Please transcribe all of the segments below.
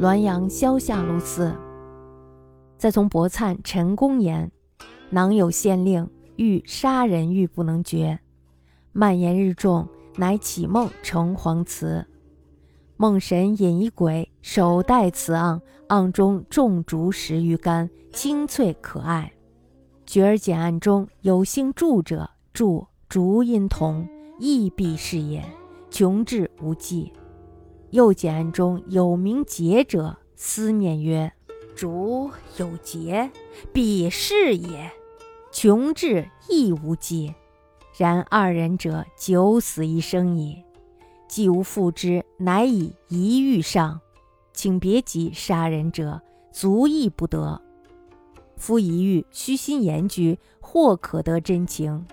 滦阳萧下路司。再从博粲陈公言，囊有县令欲杀人欲不能决，蔓延日众，乃起梦成黄祠。梦神引一鬼，手戴瓷盎，盎中种竹十余竿，清脆可爱。觉而简案中有姓祝者，祝竹音同，亦必是也。穷至无际。又简案中有名节者，思念曰。竹有节，必是也。穷至亦无计，然二人者九死一生矣。既无复之，乃以一欲上，请别急杀人者，足亦不得。夫一欲虚心言居，或可得真情。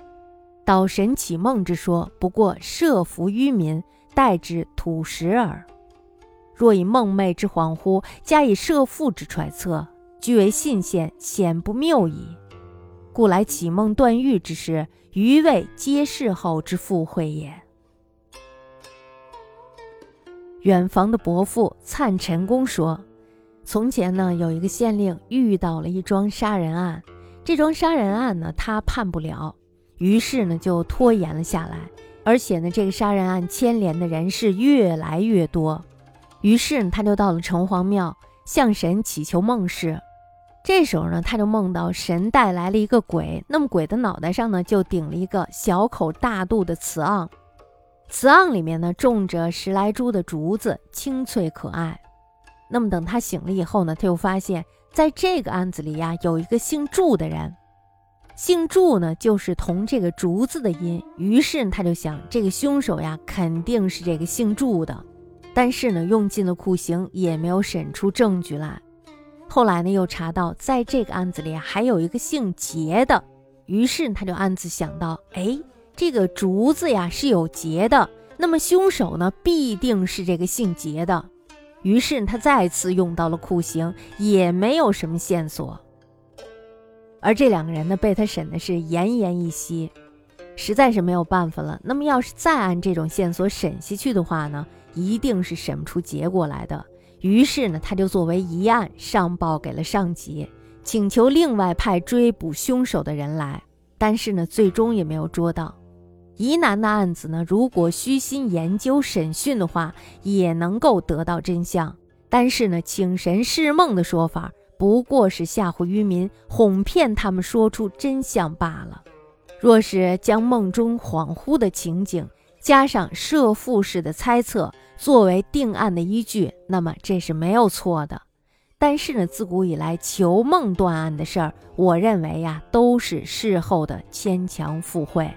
导神启梦之说，不过设伏于民，代之土石耳。若以梦寐之恍惚，加以设父之揣测，俱为信献，显不谬矣。故来启梦断狱之事，余谓皆事后之附会也。远房的伯父灿陈公说，从前呢，有一个县令遇到了一桩杀人案，这桩杀人案呢，他判不了，于是呢，就拖延了下来，而且呢，这个杀人案牵连的人是越来越多。于是他就到了城隍庙，向神祈求梦事。这时候呢，他就梦到神带来了一个鬼，那么鬼的脑袋上呢，就顶了一个小口大肚的瓷盎，瓷盎里面呢种着十来株的竹子，清脆可爱。那么等他醒了以后呢，他又发现在这个案子里呀，有一个姓祝的人，姓祝呢就是同这个竹子的音。于是他就想，这个凶手呀，肯定是这个姓祝的。但是呢，用尽了酷刑也没有审出证据来。后来呢，又查到在这个案子里还有一个姓杰的，于是他就暗自想到：哎，这个竹子呀是有节的，那么凶手呢必定是这个姓杰的。于是他再次用到了酷刑，也没有什么线索。而这两个人呢，被他审的是奄奄一息，实在是没有办法了。那么要是再按这种线索审下去的话呢？一定是审不出结果来的。于是呢，他就作为疑案上报给了上级，请求另外派追捕凶手的人来。但是呢，最终也没有捉到。疑难的案子呢，如果虚心研究审讯的话，也能够得到真相。但是呢，请神释梦的说法，不过是吓唬渔民，哄骗他们说出真相罢了。若是将梦中恍惚的情景，加上设父式的猜测作为定案的依据，那么这是没有错的。但是呢，自古以来求梦断案的事儿，我认为呀，都是事后的牵强附会。